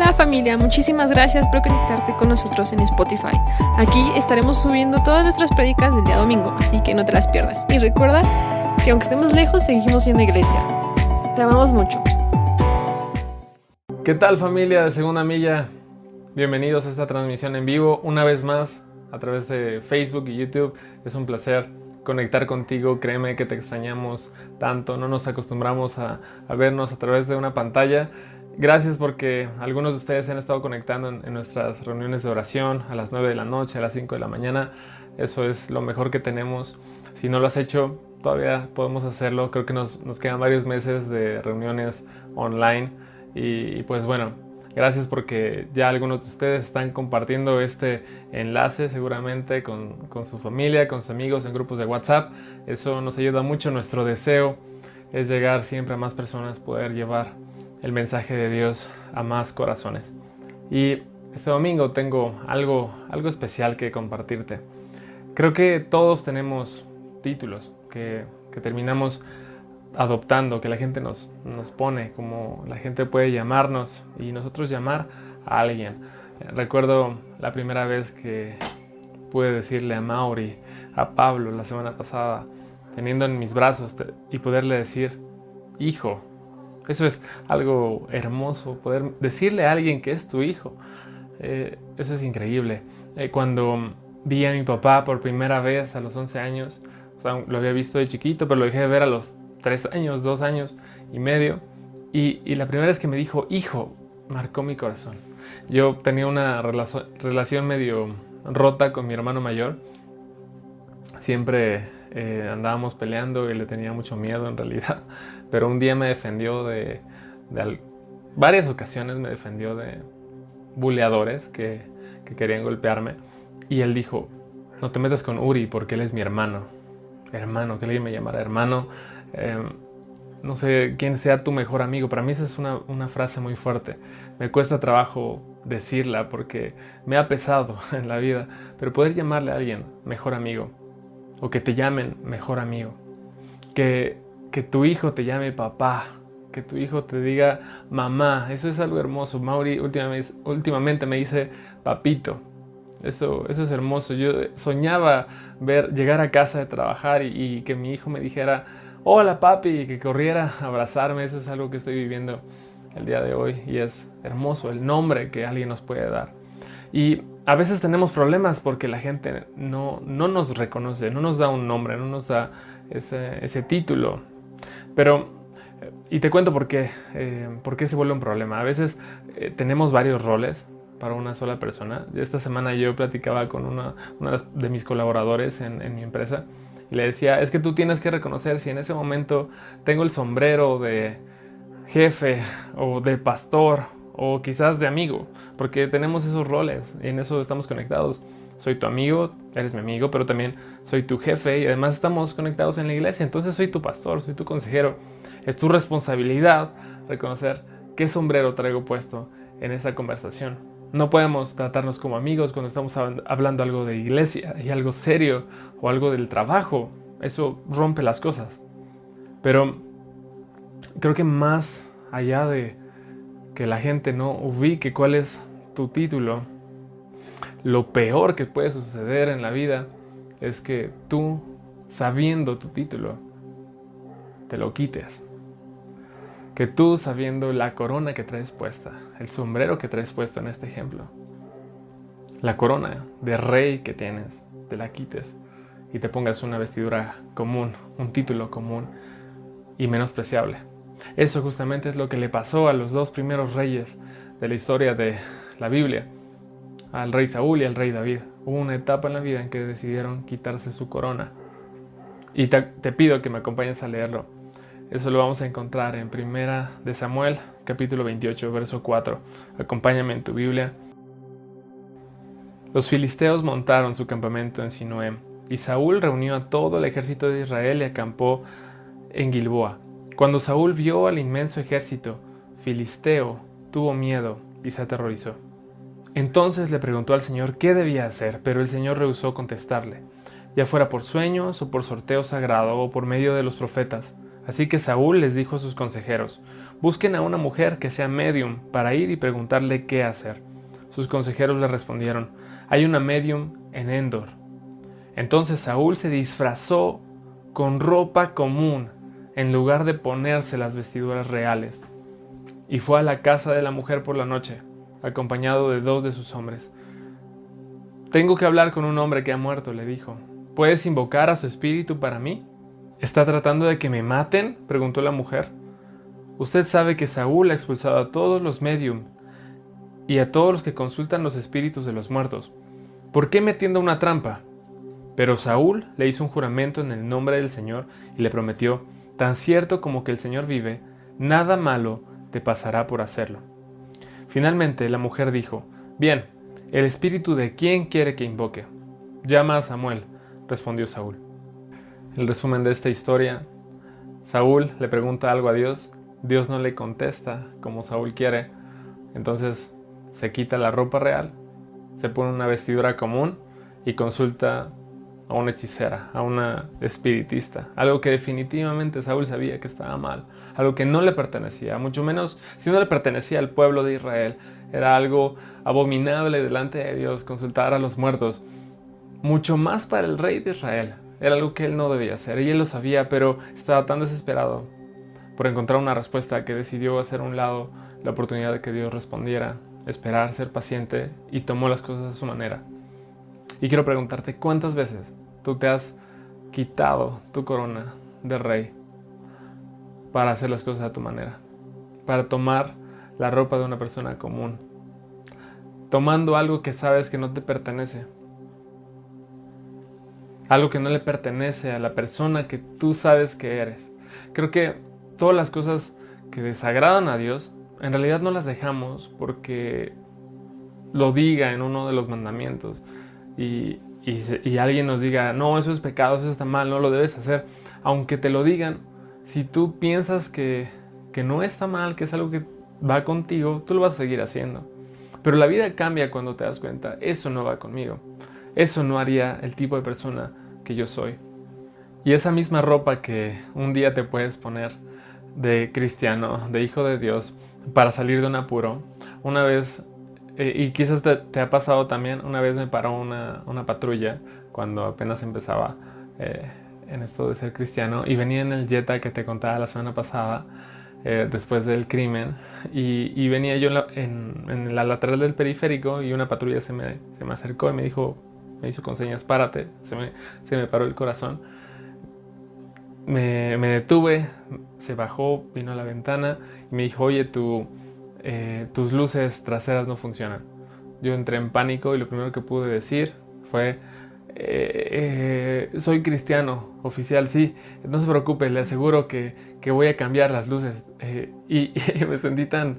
Hola familia, muchísimas gracias por conectarte con nosotros en Spotify. Aquí estaremos subiendo todas nuestras predicas del día domingo, así que no te las pierdas. Y recuerda que aunque estemos lejos, seguimos siendo iglesia. Te amamos mucho. ¿Qué tal familia de Segunda Milla? Bienvenidos a esta transmisión en vivo una vez más a través de Facebook y YouTube. Es un placer conectar contigo, créeme que te extrañamos tanto, no nos acostumbramos a, a vernos a través de una pantalla. Gracias porque algunos de ustedes se han estado conectando en, en, nuestras reuniones de oración a las 9 de la noche, a las 5 de la mañana. Eso es lo mejor que tenemos. Si no lo has hecho, todavía podemos hacerlo. Creo que nos, nos quedan varios meses de reuniones online. Y, y pues bueno, gracias porque ya algunos de ustedes están compartiendo este enlace seguramente con, con su familia, con sus amigos en grupos de WhatsApp. Eso nos ayuda mucho. Nuestro deseo es llegar siempre a más personas, poder llevar el mensaje de Dios a más corazones. Y este domingo tengo algo, algo especial que compartirte. Creo que todos tenemos títulos que, terminamos adoptando, que la gente nos, nos pone, como la gente puede llamarnos y nosotros llamar a alguien. Recuerdo la primera vez que pude decirle a Mauri, a Pablo la semana pasada, teniendo en mis brazos y poderle decir, hijo, eso es algo hermoso, poder decirle a alguien que es tu hijo. Eh, eso es increíble. Eh, cuando vi a mi papá por primera vez a los 11 años, lo había visto de chiquito, pero lo dejé de ver a los 3 años, 2 años y medio. Y, la primera vez que me dijo, hijo, marcó mi corazón. Yo tenía una relación medio rota con mi hermano mayor. Siempre eh, andábamos peleando y le tenía mucho miedo en realidad. Pero un día me defendió de, de varias ocasiones me defendió de buleadores que, que, querían golpearme. Y él dijo, no te metas con Uri porque él es mi hermano. Hermano, que alguien me llamara hermano. Eh, no sé quién sea tu mejor amigo. Para mí esa es una, una, frase muy fuerte. Me cuesta trabajo decirla porque me ha pesado en la vida. Pero poder llamarle a alguien mejor amigo o que te llamen mejor amigo. Que, que tu hijo te llame papá, que tu hijo te diga mamá, eso es algo hermoso. Mauri últimamente, me dice papito. Eso, eso es hermoso. Yo soñaba ver llegar a casa de trabajar y, que mi hijo me dijera hola papi y que corriera a abrazarme. Eso es algo que estoy viviendo el día de hoy y es hermoso el nombre que alguien nos puede dar. Y a veces tenemos problemas porque la gente no, no nos reconoce, no nos da un nombre, no nos da ese título. Pero, y te cuento por qué, eh, por qué se vuelve un problema. A veces eh, tenemos varios roles para una sola persona. Esta semana yo platicaba con una, una de mis colaboradores en, en mi empresa y le decía, es que tú tienes que reconocer si en ese momento tengo el sombrero de jefe o de pastor o quizás de amigo, porque tenemos esos roles y en eso estamos conectados. Soy tu amigo, eres mi amigo, pero también soy tu jefe y además estamos conectados en la iglesia, entonces soy tu pastor, soy tu consejero. Es tu responsabilidad reconocer qué sombrero traigo puesto en esa conversación. No podemos tratarnos como amigos cuando estamos hablando algo de iglesia y algo serio o algo del trabajo. Eso rompe las cosas. Pero creo que más allá de que la gente no ubique cuál es tu título, lo peor que puede suceder en la vida es que tú, sabiendo tu título, te lo quites. Que tú, sabiendo la corona que traes puesta, el sombrero que traes puesto en este ejemplo, la corona de rey que tienes, te la quites y te pongas una vestidura común, un título común y menospreciable. Eso justamente es lo que le pasó a los dos primeros reyes de la historia de la Biblia, al rey Saúl y al rey David. Hubo una etapa en la vida en que decidieron quitarse su corona. Y te, pido que me acompañes a leerlo. Eso lo vamos a encontrar en Primera de Samuel, capítulo 28, verso 4. Acompáñame en tu Biblia. Los filisteos montaron su campamento en Sinué, y Saúl reunió a todo el ejército de Israel y acampó en Gilboa. Cuando Saúl vio al inmenso ejército filisteo, tuvo miedo y se aterrorizó. Entonces le preguntó al Señor qué debía hacer, pero el Señor rehusó contestarle, ya fuera por sueños o por sorteo sagrado o por medio de los profetas. Así que Saúl les dijo a sus consejeros, busquen a una mujer que sea medium para ir y preguntarle qué hacer. Sus consejeros le respondieron, hay una medium en Endor. Entonces Saúl se disfrazó con ropa común en lugar de ponerse las vestiduras reales, y fue a la casa de la mujer por la noche, acompañado de dos de sus hombres. Tengo que hablar con un hombre que ha muerto, le dijo. ¿Puedes invocar a su espíritu para mí? ¿Está tratando de que me maten? preguntó la mujer. Usted sabe que Saúl ha expulsado a todos los medium y a todos los que consultan los espíritus de los muertos. ¿Por qué me tienda una trampa? Pero Saúl le hizo un juramento en el nombre del Señor y le prometió, tan cierto como que el Señor vive, nada malo te pasará por hacerlo. Finalmente la mujer dijo, Bien, el espíritu de quién quiere que invoque. Llama a Samuel, respondió Saúl. El resumen de esta historia, Saúl le pregunta algo a Dios, Dios no le contesta como Saúl quiere, entonces se quita la ropa real, se pone una vestidura común y consulta a una hechicera, a una espiritista, algo que definitivamente Saúl sabía que estaba mal, algo que no le pertenecía, mucho menos si no le pertenecía al pueblo de Israel, era algo abominable delante de Dios consultar a los muertos, mucho más para el rey de Israel, era algo que él no debía hacer y él lo sabía, pero estaba tan desesperado por encontrar una respuesta que decidió hacer a un lado la oportunidad de que Dios respondiera, esperar, ser paciente y tomó las cosas a su manera. Y quiero preguntarte, ¿cuántas veces tú te has quitado tu corona de rey para hacer las cosas a tu manera? Para tomar la ropa de una persona común. Tomando algo que sabes que no te pertenece. Algo que no le pertenece a la persona que tú sabes que eres. Creo que todas las cosas que desagradan a Dios, en realidad no las dejamos porque lo diga en uno de los mandamientos y, alguien nos diga, no, eso es pecado, eso está mal, no lo debes hacer, aunque te lo digan, si tú piensas que, que no está mal, que es algo que va contigo, tú lo vas a seguir haciendo. Pero la vida cambia cuando te das cuenta, eso no va conmigo, eso no haría el tipo de persona que yo soy. Y esa misma ropa que un día te puedes poner de cristiano, de hijo de Dios, para salir de un apuro, una vez eh, y quizás te, ha pasado también, una vez me paró una, patrulla cuando apenas empezaba eh, en esto de ser cristiano y venía en el Jetta que te contaba la semana pasada, eh, después del crimen, y, venía yo en la, lateral del periférico y una patrulla se me, se me acercó y me dijo, me hizo con señas, párate, se me, se me paró el corazón. Me, me, detuve, se bajó, vino a la ventana y me dijo, oye, tú eh, tus luces traseras no funcionan. Yo entré en pánico y lo primero que pude decir fue, eh, eh, soy cristiano, oficial, sí, no se preocupe, le aseguro que, voy a cambiar las luces. y, me sentí tan,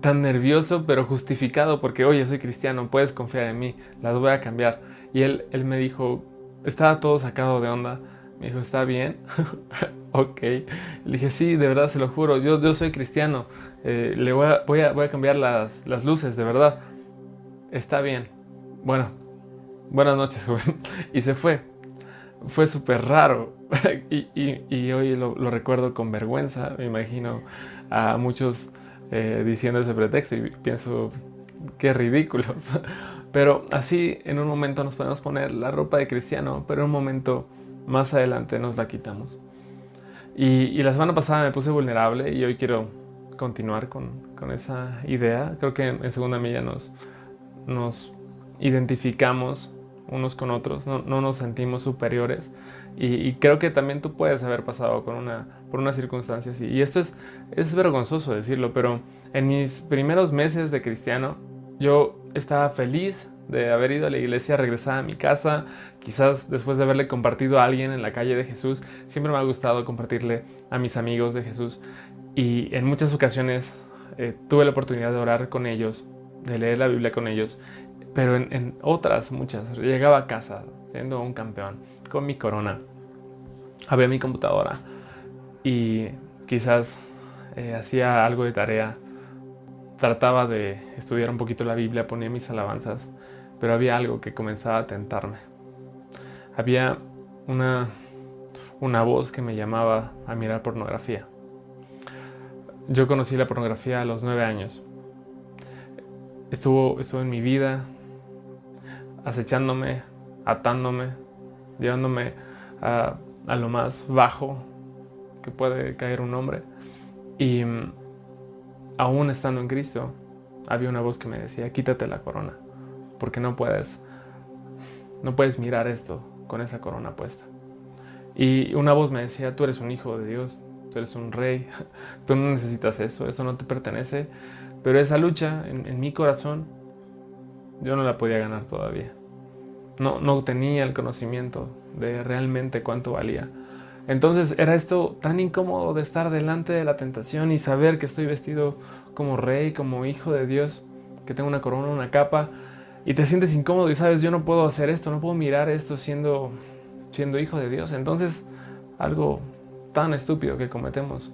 tan nervioso, pero justificado, porque, oye, soy cristiano, puedes confiar en mí, las voy a cambiar. Y él, él me dijo, estaba todo sacado de onda, me dijo, ¿está bien? ok. Le dije, sí, de verdad, se lo juro, yo, yo soy cristiano. Eh, le voy a, voy, a, cambiar las, luces, de verdad. Está bien. Bueno, buenas noches, joven. Y se fue. Fue súper raro. y, hoy lo, recuerdo con vergüenza. Me imagino a muchos eh, diciendo ese pretexto y pienso, qué ridículos. Pero así en un momento nos podemos poner la ropa de cristiano, pero en un momento más adelante nos la quitamos. Y, y la semana pasada me puse vulnerable y hoy quiero continuar con, con, esa idea. Creo que en segunda milla nos, nos identificamos unos con otros, no, no nos sentimos superiores. Y, creo que también tú puedes haber pasado con una, por una circunstancia así. Y esto es, es vergonzoso decirlo, pero en mis primeros meses de cristiano yo estaba feliz de haber ido a la iglesia, regresar a mi casa, quizás después de haberle compartido a alguien en la calle de Jesús, siempre me ha gustado compartirle a mis amigos de Jesús. Y en muchas ocasiones eh, tuve la oportunidad de orar con ellos, de leer la Biblia con ellos, pero en, otras muchas llegaba a casa siendo un campeón, con mi corona, abría mi computadora y quizás eh, hacía algo de tarea, trataba de estudiar un poquito la Biblia, ponía mis alabanzas, pero había algo que comenzaba a tentarme. Había una, una voz que me llamaba a mirar pornografía. Yo conocí la pornografía a los nueve años. Estuvo, estuvo en mi vida, acechándome, atándome, llevándome a, lo más bajo que puede caer un hombre. Y mm, aún estando en Cristo, había una voz que me decía, quítate la corona, porque no puedes, no puedes mirar esto con esa corona puesta. Y una voz me decía, tú eres un hijo de Dios, tú eres un rey, tú no necesitas eso, eso no te pertenece. Pero esa lucha en, mi corazón, yo no la podía ganar todavía. No, no tenía el conocimiento de realmente cuánto valía. Entonces era esto tan incómodo de estar delante de la tentación y saber que estoy vestido como rey, como hijo de Dios, que tengo una corona, una capa, y te sientes incómodo y sabes, yo no puedo hacer esto, no puedo mirar esto siendo, siendo hijo de Dios. Entonces, algo tan estúpido que cometemos.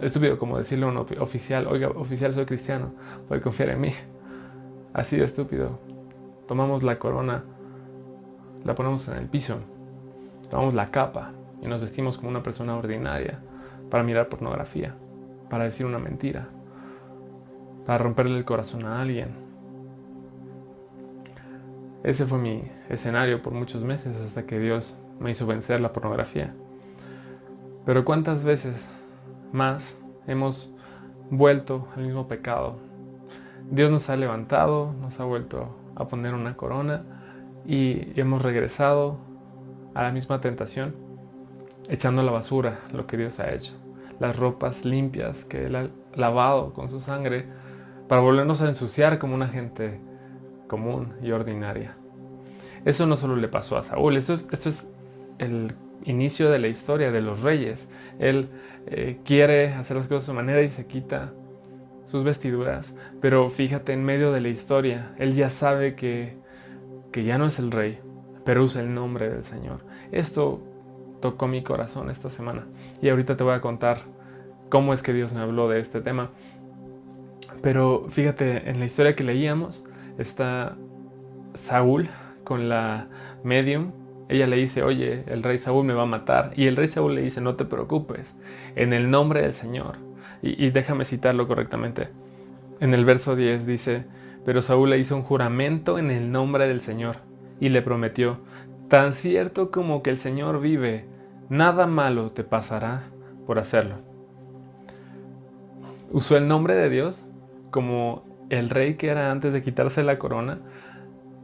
Estúpido como decirle a un oficial, oiga, oficial soy cristiano, puede confiar en mí. Así de estúpido. Tomamos la corona, la ponemos en el piso, tomamos la capa y nos vestimos como una persona ordinaria para mirar pornografía, para decir una mentira, para romperle el corazón a alguien. Ese fue mi escenario por muchos meses hasta que Dios me hizo vencer la pornografía. Pero ¿cuántas veces más hemos vuelto al mismo pecado? Dios nos ha levantado, nos ha vuelto a poner una corona y hemos regresado a la misma tentación, echando a la basura lo que Dios ha hecho, las ropas limpias que Él ha lavado con su sangre para volvernos a ensuciar como una gente común y ordinaria. Eso no solo le pasó a Saúl, esto es el inicio de la historia de los reyes. Él eh, quiere hacer las cosas de su manera y se quita sus vestiduras, pero fíjate, en medio de la historia, él ya sabe que, que ya no es el rey, pero usa el nombre del Señor. Esto tocó mi corazón esta semana y ahorita te voy a contar cómo es que Dios me habló de este tema. Pero fíjate, en la historia que leíamos está Saúl con la medium ella le dice, oye, el rey Saúl me va a matar. Y el rey Saúl le dice, no te preocupes, en el nombre del Señor. Y, déjame citarlo correctamente. En el verso 10 dice, pero Saúl le hizo un juramento en el nombre del Señor y le prometió, tan cierto como que el Señor vive, nada malo te pasará por hacerlo. Usó el nombre de Dios como el rey que era antes de quitarse la corona,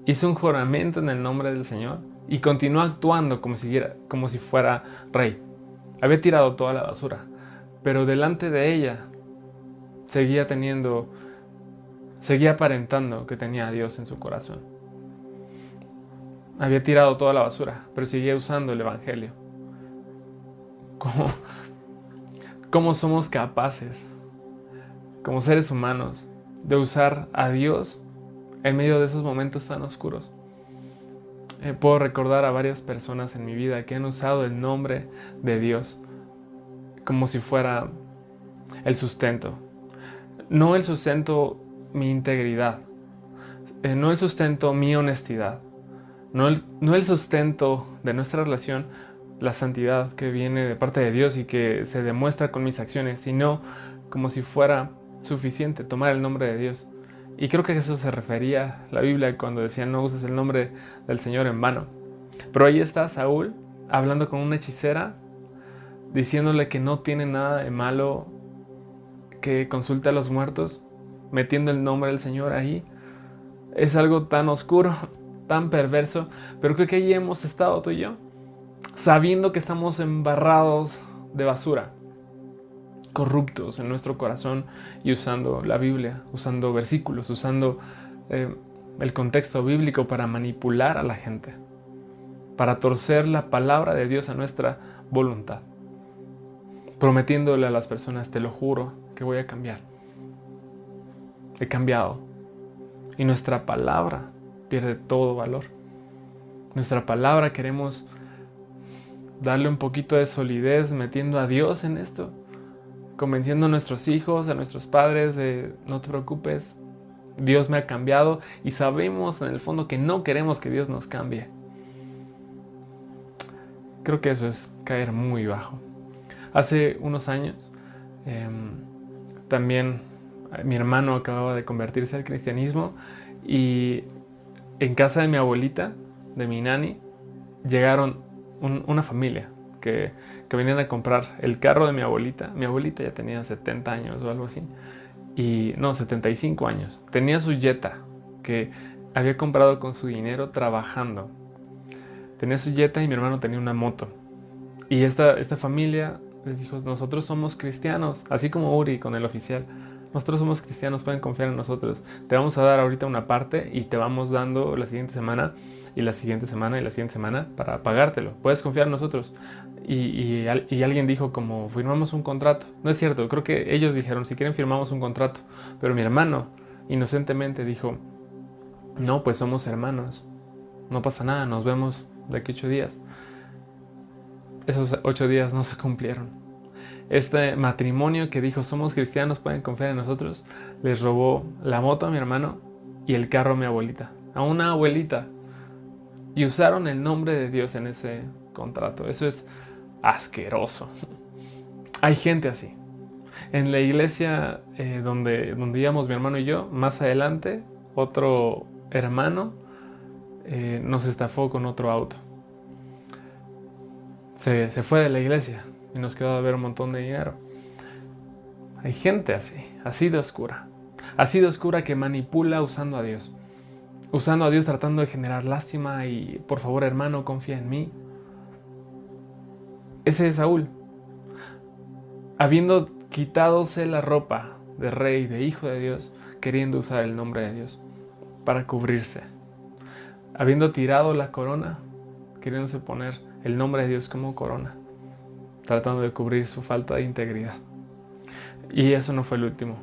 hizo un juramento en el nombre del Señor y continuó actuando como si, como si fuera rey. Había tirado toda la basura, pero delante de ella seguía teniendo, seguía aparentando que tenía a Dios en su corazón. Había tirado toda la basura, pero seguía usando el Evangelio. ¿Cómo, somos capaces, como seres humanos, de usar a Dios en medio de esos momentos tan oscuros? Eh, puedo recordar a varias personas en mi vida que han usado el nombre de Dios como si fuera el sustento. No el sustento mi integridad, eh, no el sustento mi honestidad, no el, no el sustento de nuestra relación, la santidad que viene de parte de Dios y que se demuestra con mis acciones, sino como si fuera suficiente tomar el nombre de Dios y creo que a eso se refería la Biblia cuando decía no uses el nombre del Señor en vano. Pero ahí está Saúl hablando con una hechicera, diciéndole que no tiene nada de malo que consulte a los muertos, metiendo el nombre del Señor ahí. Es algo tan oscuro, tan perverso, pero creo que ahí hemos estado tú y yo, sabiendo que estamos embarrados de basura corruptos en nuestro corazón y usando la Biblia, usando versículos, usando eh, el contexto bíblico para manipular a la gente, para torcer la palabra de Dios a nuestra voluntad, prometiéndole a las personas, te lo juro, que voy a cambiar. He cambiado. Y nuestra palabra pierde todo valor. Nuestra palabra queremos darle un poquito de solidez metiendo a Dios en esto convenciendo a nuestros hijos, a nuestros padres de no te preocupes, Dios me ha cambiado y sabemos en el fondo que no queremos que Dios nos cambie. creo que eso es caer muy bajo. Hace unos años, em, también eh, mi hermano acababa de convertirse al cristianismo y en casa de mi abuelita, de mi nani, llegaron una familia que, que, venían a comprar el carro de mi abuelita. Mi abuelita ya tenía 70 años o algo así. Y no, 75 años. Tenía su Jetta que había comprado con su dinero trabajando. Tenía su Jetta y mi hermano tenía una moto. Y esta, esta familia les dijo, nosotros somos cristianos, así como Uri con el oficial. Nosotros somos cristianos, pueden confiar en nosotros. Te vamos a dar ahorita una parte y te vamos dando la siguiente semana y la siguiente semana y la siguiente semana para pagártelo. Puedes confiar en nosotros. Y, y, alguien dijo como firmamos un contrato. No es cierto, creo que ellos dijeron si quieren firmamos un contrato. Pero mi hermano inocentemente dijo, no, pues somos hermanos. No pasa nada, nos vemos de aquí ocho días. Esos ocho días no se cumplieron este matrimonio que dijo somos cristianos, pueden confiar en nosotros, les robó la moto a mi hermano y el carro a mi abuelita, a una abuelita. Y usaron el nombre de Dios en ese contrato. Eso es asqueroso. Hay gente así. En la iglesia eh, donde, donde íbamos mi hermano y yo, más adelante, otro hermano eh, nos estafó con otro auto. Se, se fue de la iglesia y nos quedó a ver un montón de dinero. Hay gente así, así de oscura. Así de oscura que manipula usando a Dios. Usando a Dios tratando de generar lástima y por favor hermano, confía en mí. Ese es Saúl. Habiendo quitadose la ropa de rey, de hijo de Dios, queriendo usar el nombre de Dios para cubrirse. Habiendo tirado la corona, queriéndose poner el nombre de Dios como corona tratando de cubrir su falta de integridad. Y eso no fue el último.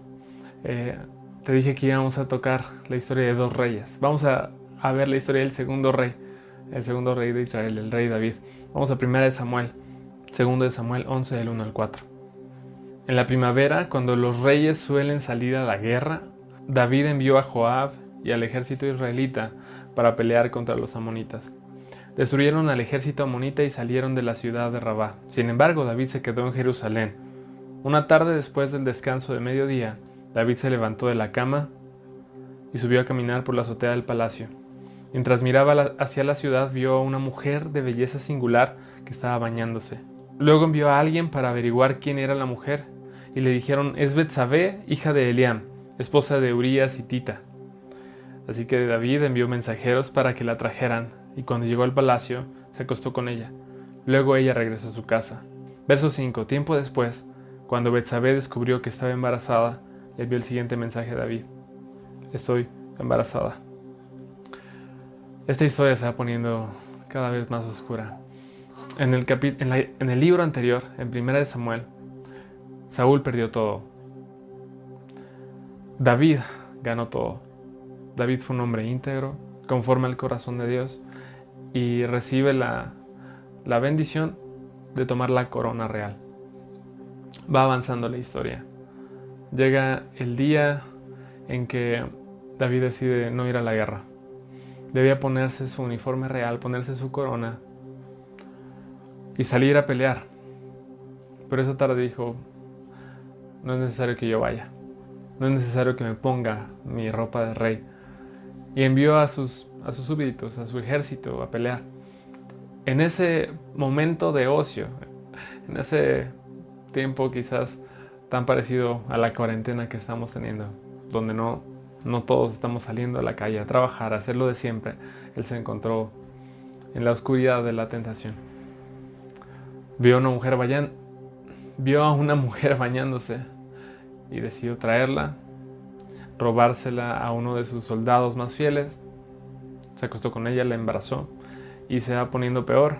Eh, te dije que íbamos a tocar la historia de dos reyes. Vamos a, ver la historia del segundo rey, el segundo rey de Israel, el rey David. Vamos a primera de Samuel, segundo de Samuel 11 del 1 al 4. En la primavera, cuando los reyes suelen salir a la guerra, David envió a Joab y al ejército israelita para pelear contra los amonitas. Destruyeron al ejército amonita y salieron de la ciudad de Rabá. Sin embargo, David se quedó en Jerusalén. Una tarde después del descanso de mediodía, David se levantó de la cama y subió a caminar por la azotea del palacio. Mientras miraba hacia la ciudad, vio a una mujer de belleza singular que estaba bañándose. Luego envió a alguien para averiguar quién era la mujer, y le dijeron, es Betsabé, hija de Eliam, esposa de Urías y Tita. Así que David envió mensajeros para que la trajeran, y cuando llegó al palacio se acostó con ella. Luego ella regresó a su casa. Verso 5. Tiempo después, cuando Betsabé descubrió que estaba embarazada, le envió el siguiente mensaje a David. Estoy embarazada. Esta historia se va poniendo cada vez más oscura. En el, en el libro anterior, en Primera de Samuel, Saúl perdió todo. David ganó todo. David fue un hombre íntegro, conforme al corazón de Dios, y recibe la, bendición de tomar la corona real. Va avanzando la historia. Llega el día en que David decide no ir a la guerra. Debía ponerse su uniforme real, ponerse su corona y salir a pelear. Pero esa tarde dijo, no es necesario que yo vaya, no es necesario que me ponga mi ropa de rey. Y envió a sus a sus súbditos, a su ejército a pelear. En ese momento de ocio, en ese tiempo quizás tan parecido a la cuarentena que estamos teniendo, donde no, no todos estamos saliendo a la calle a trabajar, a hacer lo de siempre, él se encontró en la oscuridad de la tentación. Vio a una mujer, vio a una mujer bañándose y decidió traerla, robársela a uno de sus soldados más fieles se acostó con ella, la embarazó y se va poniendo peor.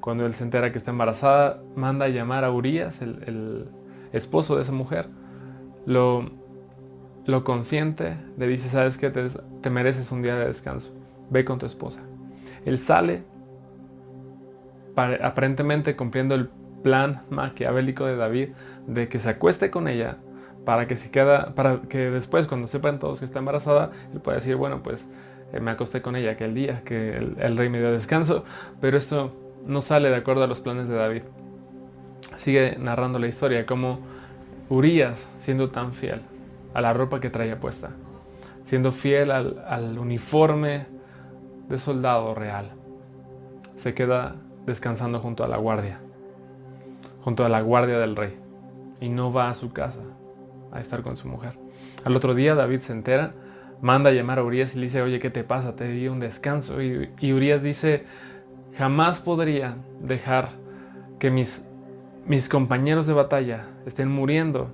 Cuando él se entera que está embarazada, manda a llamar a Urias, el, esposo de esa mujer, lo, lo consiente, le dice, sabes que te, mereces un día de descanso, ve con tu esposa. Él sale, aparentemente cumpliendo el plan maquiavélico de David de que se acueste con ella para que si queda, para que después cuando sepan todos que está embarazada, él pueda decir, bueno, pues me acosté con ella aquel día, que el, rey me dio descanso, pero esto no sale de acuerdo a los planes de David. Sigue narrando la historia, como Urias, siendo tan fiel a la ropa que traía puesta, siendo fiel al uniforme de soldado real, se queda descansando junto a la guardia, junto a la guardia del rey, y no va a su casa a estar con su mujer. Al otro día David se entera, manda llamar a Urias y le dice, oye, ¿qué te pasa? Te di un descanso. Y, y Urias dice, jamás podría dejar que mis, mis compañeros de batalla estén muriendo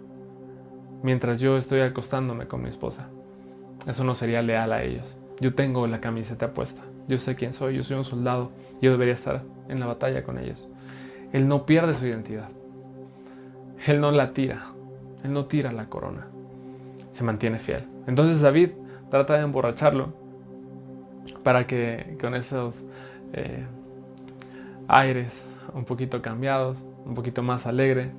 mientras yo estoy acostándome con mi esposa. Eso no sería leal a ellos. Yo tengo la camiseta puesta. Yo sé quién soy. Yo soy un soldado. Yo debería estar en la batalla con ellos. Él no pierde su identidad. Él no la tira. Él no tira la corona. Se mantiene fiel. Entonces David trata de emborracharlo para que con esos eh, aires un poquito cambiados, un poquito más alegre,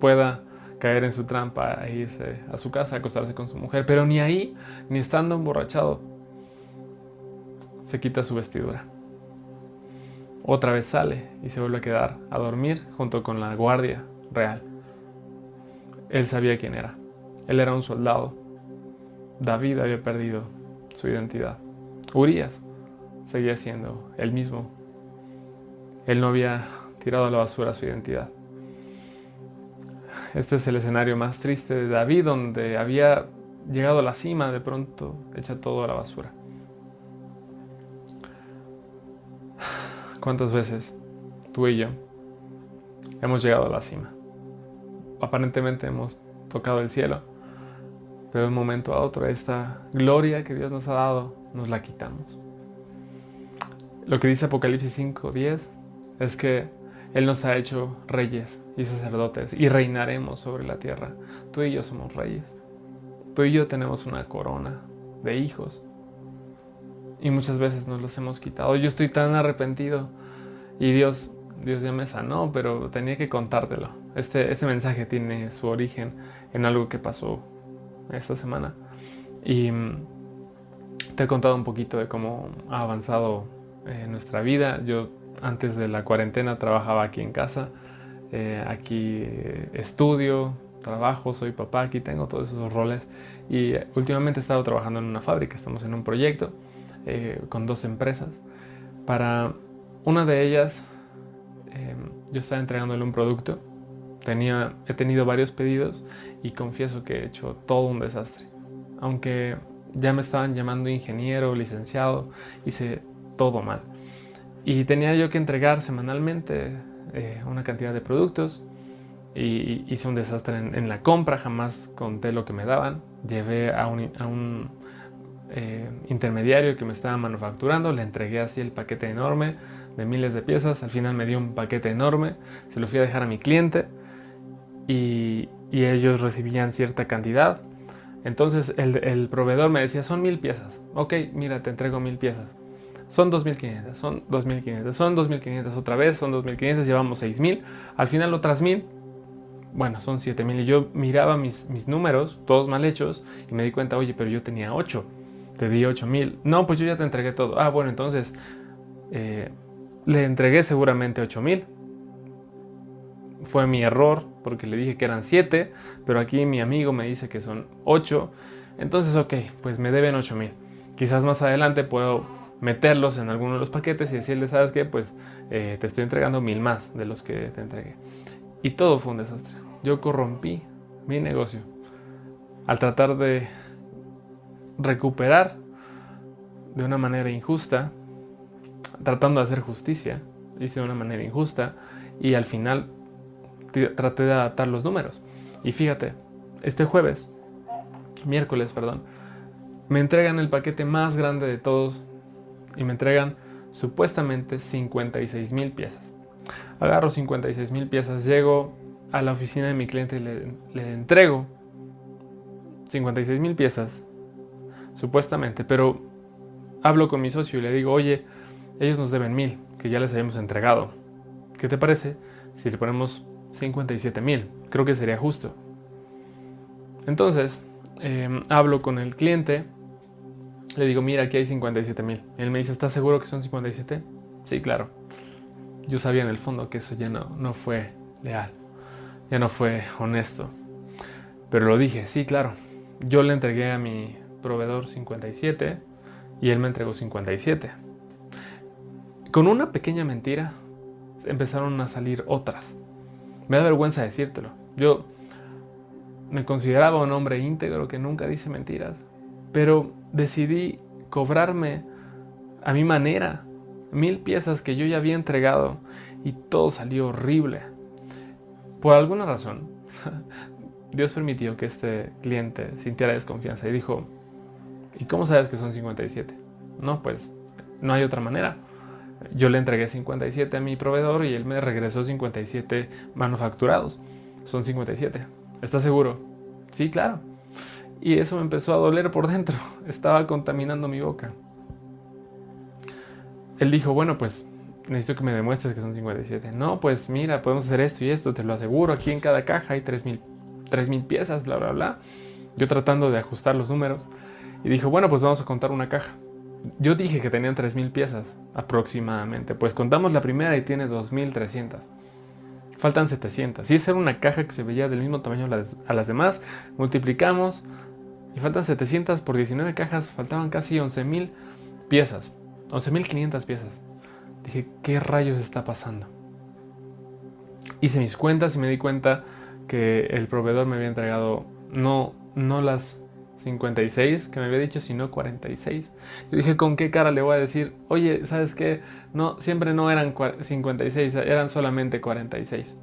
pueda caer en su trampa e irse a su casa, acostarse con su mujer. Pero ni ahí, ni estando emborrachado, se quita su vestidura. Otra vez sale y se vuelve a quedar a dormir junto con la guardia real. Él sabía quién era. Él era un soldado. David había perdido su identidad. Urias seguía siendo el mismo. Él no había tirado a la basura su identidad. Este es el escenario más triste de David, donde había llegado a la cima, de pronto echa todo a la basura. ¿Cuántas veces tú y yo hemos llegado a la cima? Aparentemente hemos tocado el cielo, pero de un momento a otro esta gloria que Dios nos ha dado nos la quitamos. Lo que dice Apocalipsis 5:10 es que Él nos ha hecho reyes y sacerdotes y reinaremos sobre la tierra. Tú y yo somos reyes. Tú y yo tenemos una corona de hijos. Y muchas veces nos los hemos quitado. Yo estoy tan arrepentido y Dios, Dios ya me sanó, pero tenía que contártelo. Este, este mensaje tiene su origen en algo que pasó esta semana. Y mm, te he contado un poquito de cómo ha avanzado eh, nuestra vida. Yo antes de la cuarentena trabajaba aquí en casa, eh, aquí eh, estudio, trabajo, soy papá, aquí tengo todos esos roles y últimamente he estado trabajando en una fábrica, estamos en un proyecto con dos empresas. Para una de ellas yo estaba entregándole un producto, Tenía, he tenido varios pedidos y confieso que he hecho todo un desastre. Aunque ya me estaban llamando ingeniero, licenciado, hice todo mal. Y tenía yo que entregar semanalmente eh, una cantidad de productos y hice un desastre en, la compra, jamás conté lo que me daban. Llevé a un, eh, intermediario que me estaba manufacturando, le entregué así el paquete enorme de miles de piezas, al final me dio un paquete enorme, se lo fui a dejar a mi cliente y, ellos recibían cierta cantidad. Entonces el, proveedor me decía, son mil piezas, ok, mira, te entrego mil piezas. Son 2.500, son 2.500, son 2.500 otra vez, son 2.500, llevamos 6.000, al final otras 1.000, bueno, son 7.000 y yo miraba mis, mis números, todos mal hechos, y me di cuenta, oye, pero yo tenía 8, te di 8.000, no, pues yo ya te entregué todo, ah, bueno, entonces eh, le entregué seguramente 8.000, fue mi error porque le dije que eran 7, pero aquí mi amigo me dice que son 8, entonces ok, pues me deben 8.000, quizás más adelante puedo meterlos en alguno de los paquetes y decirles, ¿sabes qué? Pues eh, te estoy entregando mil más de los que te entregué. Y todo fue un desastre. Yo corrompí mi negocio al tratar de recuperar de una manera injusta, tratando de hacer justicia, hice de una manera injusta y al final traté de adaptar los números. Y fíjate, este jueves, miércoles, perdón, me entregan el paquete más grande de todos y me entregan supuestamente 56 mil piezas. Agarro 56 mil piezas, llego a la oficina de mi cliente y le, entrego 56 mil piezas, supuestamente, pero hablo con mi socio y le digo, oye, ellos nos deben mil, que ya les habíamos entregado. ¿Qué te parece si le ponemos 57 mil? Creo que sería justo. Entonces, em, hablo con el cliente le digo, mira, aquí hay 57 mil. Él me dice, ¿estás seguro que son 57? Sí, claro. yo sabía en el fondo que eso ya no, no fue leal, ya no fue honesto. Pero lo dije, sí, claro. Yo le entregué a mi proveedor 57 y él me entregó 57. Con una pequeña mentira empezaron a salir otras. Me da vergüenza decírtelo. Yo me consideraba un hombre íntegro que nunca dice mentiras, pero decidí cobrarme a mi manera mil piezas que yo ya había entregado y todo salió horrible. Por alguna razón, Dios permitió que este cliente sintiera desconfianza y dijo, ¿y cómo sabes que son 57? No, pues no hay otra manera. Yo le entregué 57 a mi proveedor y él me regresó 57 manufacturados. Son 57. ¿Estás seguro? Sí, claro. Y eso me empezó a doler por dentro. Estaba contaminando mi boca. Él dijo, bueno, pues necesito que me demuestres que son 57. No, pues mira, podemos hacer esto y esto, te lo aseguro. Aquí en cada caja hay 3.000 piezas, bla, bla, bla. Yo tratando de ajustar los números. Y dijo, bueno, pues vamos a contar una caja. Yo dije que tenían 3.000 piezas aproximadamente. Pues contamos la primera y tiene 2.300. Faltan 700. Si esa era una caja que se veía del mismo tamaño a las demás, multiplicamos y faltan 700 por 19 cajas. Faltaban casi 11.000 piezas. 11.500 piezas. Dije, ¿qué rayos está pasando? Hice mis cuentas y me di cuenta que el proveedor me había entregado no, no las 56 que me había dicho, sino 46. Yo dije, ¿con qué cara le voy a decir? Oye, ¿sabes qué? No, siempre no eran 56, eran solamente 46.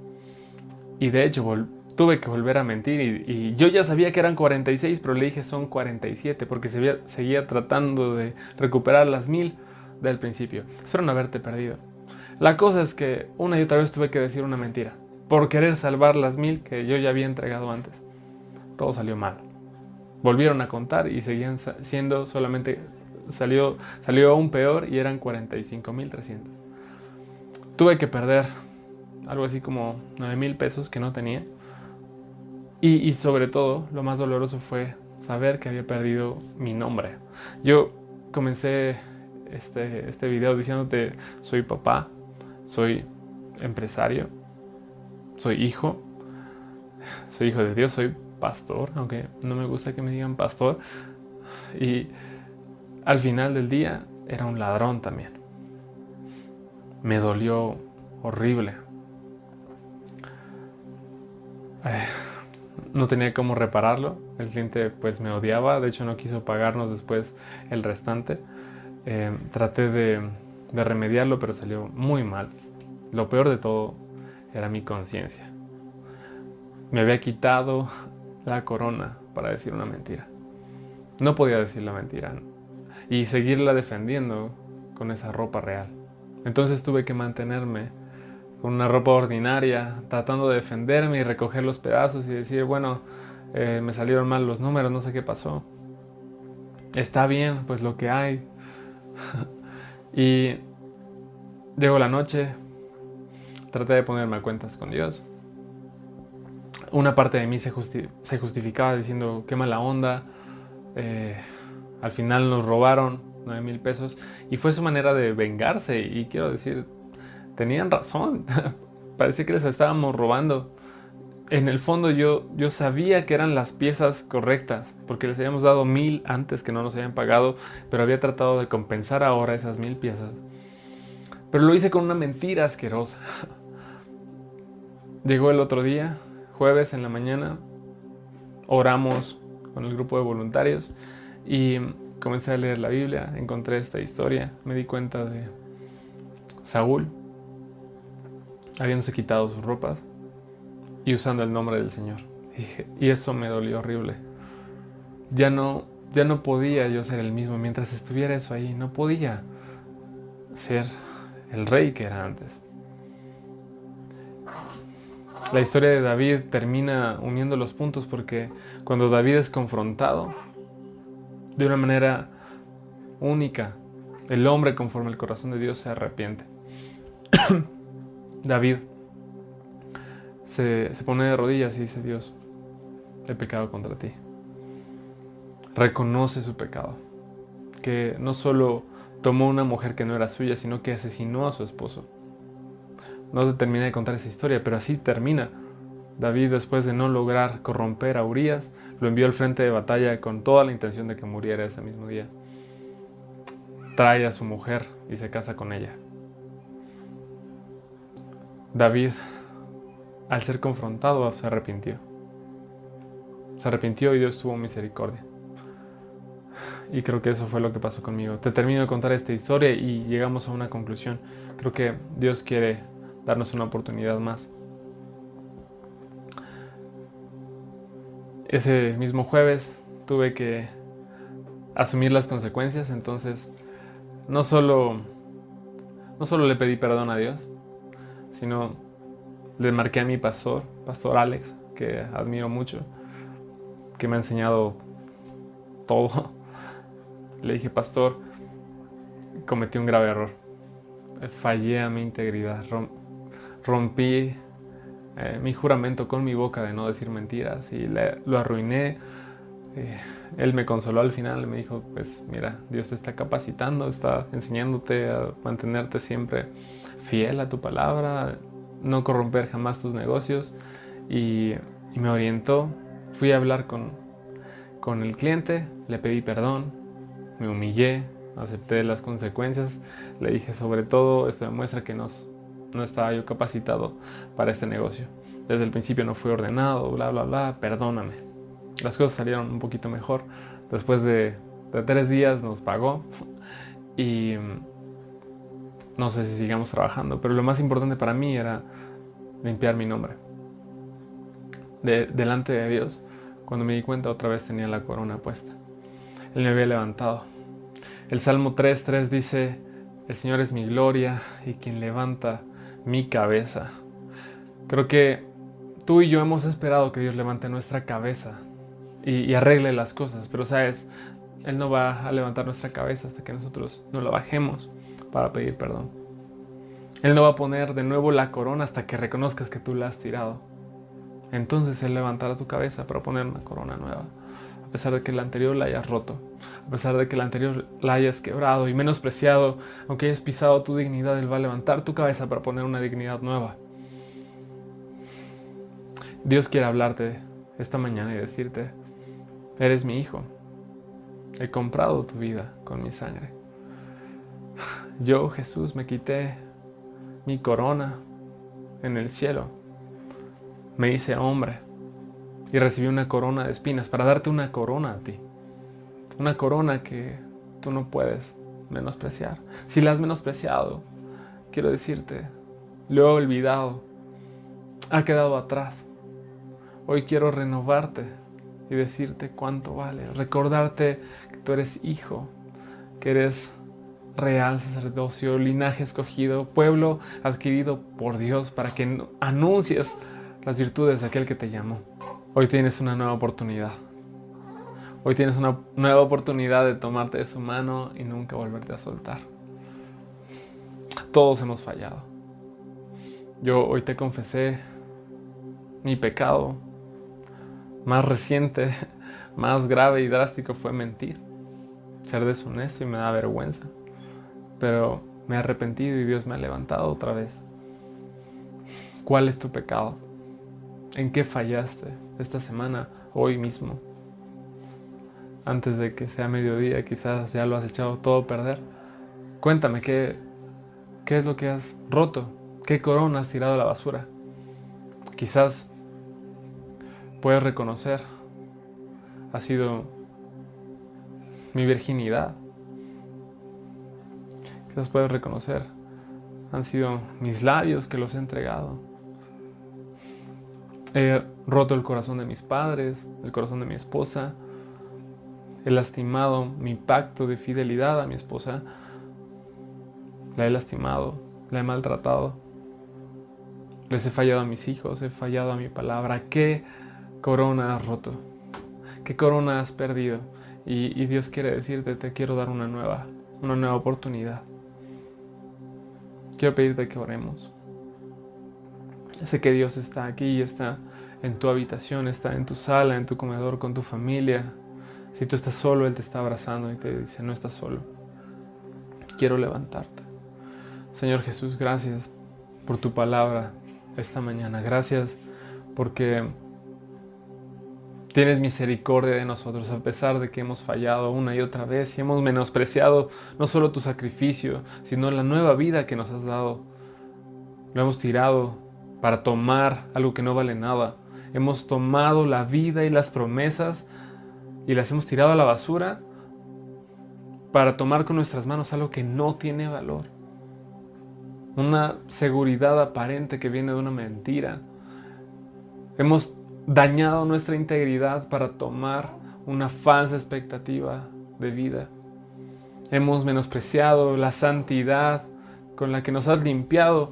Y de hecho, tuve que volver a mentir y, yo ya sabía que eran 46, pero le dije son 47 porque seguía tratando de recuperar las mil del principio. Espero no haberte perdido. La cosa es que una y otra vez tuve que decir una mentira por querer salvar las mil que yo ya había entregado antes. Todo salió mal volvieron a contar y seguían siendo solamente, salió, salió aún peor y eran 45.300. Tuve que perder algo así como 9 mil pesos que no tenía. Y, sobre todo, lo más doloroso fue saber que había perdido mi nombre. Yo comencé este, este video diciéndote, soy papá, soy empresario, soy hijo, soy hijo de Dios, soy pastor, aunque no me gusta que me digan pastor. Y al final del día era un ladrón también. Me dolió horrible. no tenía cómo repararlo. El cliente pues me odiaba, de hecho no quiso pagarnos después el restante. Eh, traté de, de remediarlo, pero salió muy mal. Lo peor de todo era mi conciencia. Me había quitado la corona para decir una mentira. No podía decir la mentira y seguirla defendiendo con esa ropa real. Entonces tuve que mantenerme con una ropa ordinaria, tratando de defenderme y recoger los pedazos y decir, bueno, eh, me salieron mal los números, no sé qué pasó. Está bien, pues lo que hay. y llegó la noche, traté de ponerme a cuentas con Dios una parte de mí se, justificaba diciendo qué mala onda, eh, al final nos robaron 9 mil pesos y fue su manera de vengarse y quiero decir, tenían razón, parecía que les estábamos robando. En el fondo yo, yo sabía que eran las piezas correctas, porque les habíamos dado mil antes que no nos habían pagado, pero había tratado de compensar ahora esas mil piezas. Pero lo hice con una mentira asquerosa. Llegó el otro día, jueves en la mañana oramos con el grupo de voluntarios y comencé a leer la Biblia, encontré esta historia, me di cuenta de Saúl habiéndose quitado sus ropas y usando el nombre del Señor. Y eso me dolió horrible. Ya no, ya no podía yo ser el mismo mientras estuviera eso ahí, no podía ser el rey que era antes. La historia de David termina uniendo los puntos porque cuando David es confrontado de una manera única, el hombre conforme al corazón de Dios se arrepiente. David se, se, pone de rodillas y dice, Dios, he pecado contra ti. Reconoce su pecado, que no solo tomó una mujer que no era suya, sino que asesinó a su esposo. No te terminé de contar esa historia, pero así termina. David, después de no lograr corromper a Urias, lo envió al frente de batalla con toda la intención de que muriera ese mismo día. Trae a su mujer y se casa con ella. David, al ser confrontado, se arrepintió. Se arrepintió y Dios tuvo misericordia. Y creo que eso fue lo que pasó conmigo. Te termino de contar esta historia y llegamos a una conclusión. Creo que Dios quiere darnos una oportunidad más. Ese mismo jueves tuve que asumir las consecuencias, entonces no solo, no solo le pedí perdón a Dios, sino le marqué a mi pastor, Pastor Alex, que admiro mucho, que me ha enseñado todo le dije, pastor, cometí un grave error. Fallé a mi integridad. Rompí eh, mi juramento con mi boca de no decir mentiras y lo arruiné. Eh, él me consoló al final, me dijo, pues mira, Dios te está capacitando, está enseñándote a mantenerte siempre fiel a tu palabra, no corromper jamás tus negocios. Y, me orientó, fui a hablar con, con el cliente, le pedí perdón, me humillé, acepté las consecuencias, le dije sobre todo, esto demuestra que no, no estaba yo capacitado para este negocio. Desde el principio no fui ordenado, bla, bla, bla, perdóname. Las cosas salieron un poquito mejor. Después de, tres días nos pagó y no sé si sigamos trabajando, pero lo más importante para mí era limpiar mi nombre. De, delante de Dios, cuando me di cuenta otra vez tenía la corona puesta. Él me había levantado. El Salmo 3.3 dice, el Señor es mi gloria y quien levanta mi cabeza. Creo que tú y yo hemos esperado que Dios levante nuestra cabeza y, arregle las cosas, pero sabes, Él no va a levantar nuestra cabeza hasta que nosotros no la bajemos para pedir perdón. Él no va a poner de nuevo la corona hasta que reconozcas que tú la has tirado. Entonces Él levantará tu cabeza para poner una corona nueva a pesar de que la anterior la hayas roto, a pesar de que la anterior la hayas quebrado y menospreciado, aunque hayas pisado tu dignidad, Él va a levantar tu cabeza para poner una dignidad nueva. Dios quiere hablarte esta mañana y decirte, eres mi hijo, he comprado tu vida con mi sangre. Yo, Jesús, me quité mi corona en el cielo, me hice hombre y recibí una corona de espinas para darte una corona a ti. Una corona que tú no puedes menospreciar. Si la has menospreciado, quiero decirte, lo he olvidado, ha quedado atrás. Hoy quiero renovarte y decirte cuánto vale, recordarte que tú eres hijo, que eres real sacerdocio, linaje escogido, pueblo adquirido por Dios para que anuncies las virtudes de aquel que te llamó. Hoy tienes una nueva oportunidad. Hoy tienes una nueva oportunidad de tomarte de su mano y nunca volverte a soltar. Todos hemos fallado. Yo hoy te confesé mi pecado más reciente, más grave y drástico fue mentir, ser deshonesto y me da vergüenza. Pero me he arrepentido y Dios me ha levantado otra vez. ¿Cuál es tu pecado? ¿En qué fallaste esta semana, hoy mismo? Antes de que sea mediodía, quizás ya lo has echado todo a perder. Cuéntame, ¿qué, qué es lo que has roto? ¿Qué corona has tirado a la basura? Quizás puedes reconocer, ha sido mi virginidad. Quizás puedes reconocer, han sido mis labios que los he entregado He roto el corazón de mis padres, el corazón de mi esposa. He lastimado mi pacto de fidelidad a mi esposa. La he lastimado, la he maltratado. Les he fallado a mis hijos, he fallado a mi palabra. ¿Qué corona has roto? ¿Qué corona has perdido? Y, y Dios quiere decirte, te quiero dar una nueva, una nueva oportunidad. Quiero pedirte que oremos. Sé que Dios está aquí, está en tu habitación, está en tu sala, en tu comedor, con tu familia. Si tú estás solo, Él te está abrazando y te dice, no estás solo. Quiero levantarte. Señor Jesús, gracias. por tu palabra esta mañana. Gracias porque tienes misericordia de nosotros a pesar de que hemos fallado una y otra vez y hemos menospreciado no solo tu sacrificio, sino la nueva vida que nos has dado. Lo hemos tirado para tomar algo que no vale nada. Hemos tomado la vida y las promesas y las hemos tirado a la basura para tomar con nuestras manos algo que no tiene valor. Una seguridad aparente que viene de una mentira. Hemos dañado nuestra integridad para tomar una falsa expectativa de vida. Hemos menospreciado la santidad con la que nos has limpiado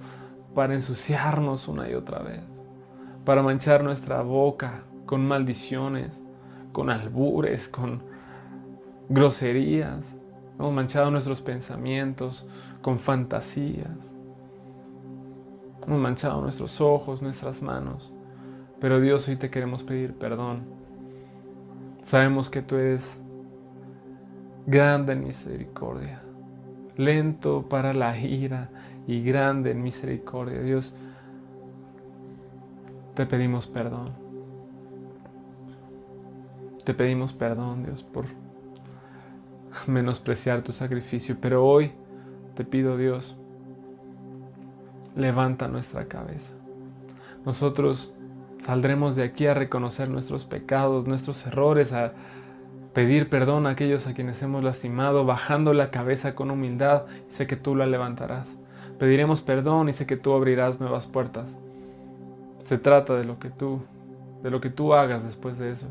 para ensuciarnos una y otra vez, para manchar nuestra boca con maldiciones, con albures, con groserías. Hemos manchado nuestros pensamientos con fantasías. Hemos manchado nuestros ojos, nuestras manos. Pero Dios, hoy te queremos pedir perdón. Sabemos que tú eres grande en misericordia, lento para la ira y grande en misericordia. Dios, te pedimos perdón. Te pedimos perdón, Dios, por menospreciar tu sacrificio. Pero hoy te pido, Dios, levanta nuestra cabeza. Nosotros saldremos de aquí a reconocer nuestros pecados, nuestros errores, a pedir perdón a aquellos a quienes hemos lastimado, bajando la cabeza con humildad sé que tú la levantarás. Pediremos perdón y sé que tú abrirás nuevas puertas. Se trata de lo que tú, de lo que tú hagas después de eso.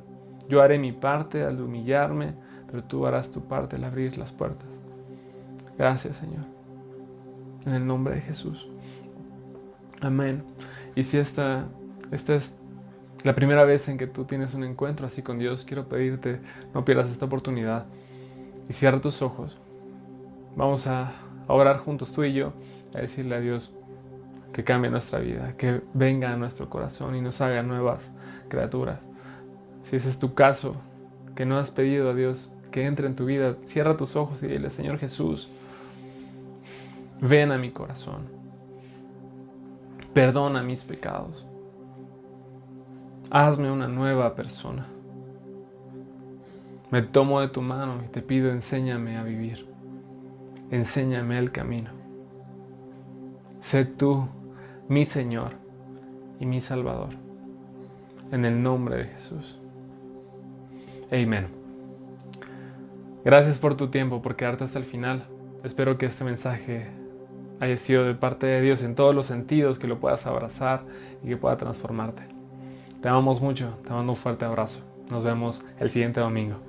Yo haré mi parte al humillarme, pero tú harás tu parte al abrir las puertas. Gracias, Señor. En el nombre de Jesús. Amén. Y si esta, esta es la primera vez en que tú tienes un encuentro así con Dios, quiero pedirte, no pierdas esta oportunidad y cierra tus ojos. Vamos a orar juntos tú y yo, a decirle a Dios que cambie nuestra vida, que venga a nuestro corazón y nos haga nuevas criaturas. Si ese es tu caso, que no has pedido a Dios que entre en tu vida, cierra tus ojos y dile, Señor Jesús, ven a mi corazón perdona mis pecados. Hazme una nueva persona. Me tomo de tu mano y te pido enséñame a vivir. Enséñame el camino. Sé tú mi Señor y mi Salvador. En el nombre de Jesús. Amén. Gracias por tu tiempo, por quedarte hasta el final. Espero que este mensaje haya sido de parte de Dios en todos los sentidos, que lo puedas abrazar y que pueda transformarte. Te amamos mucho, te mando un fuerte abrazo. Nos vemos el siguiente domingo.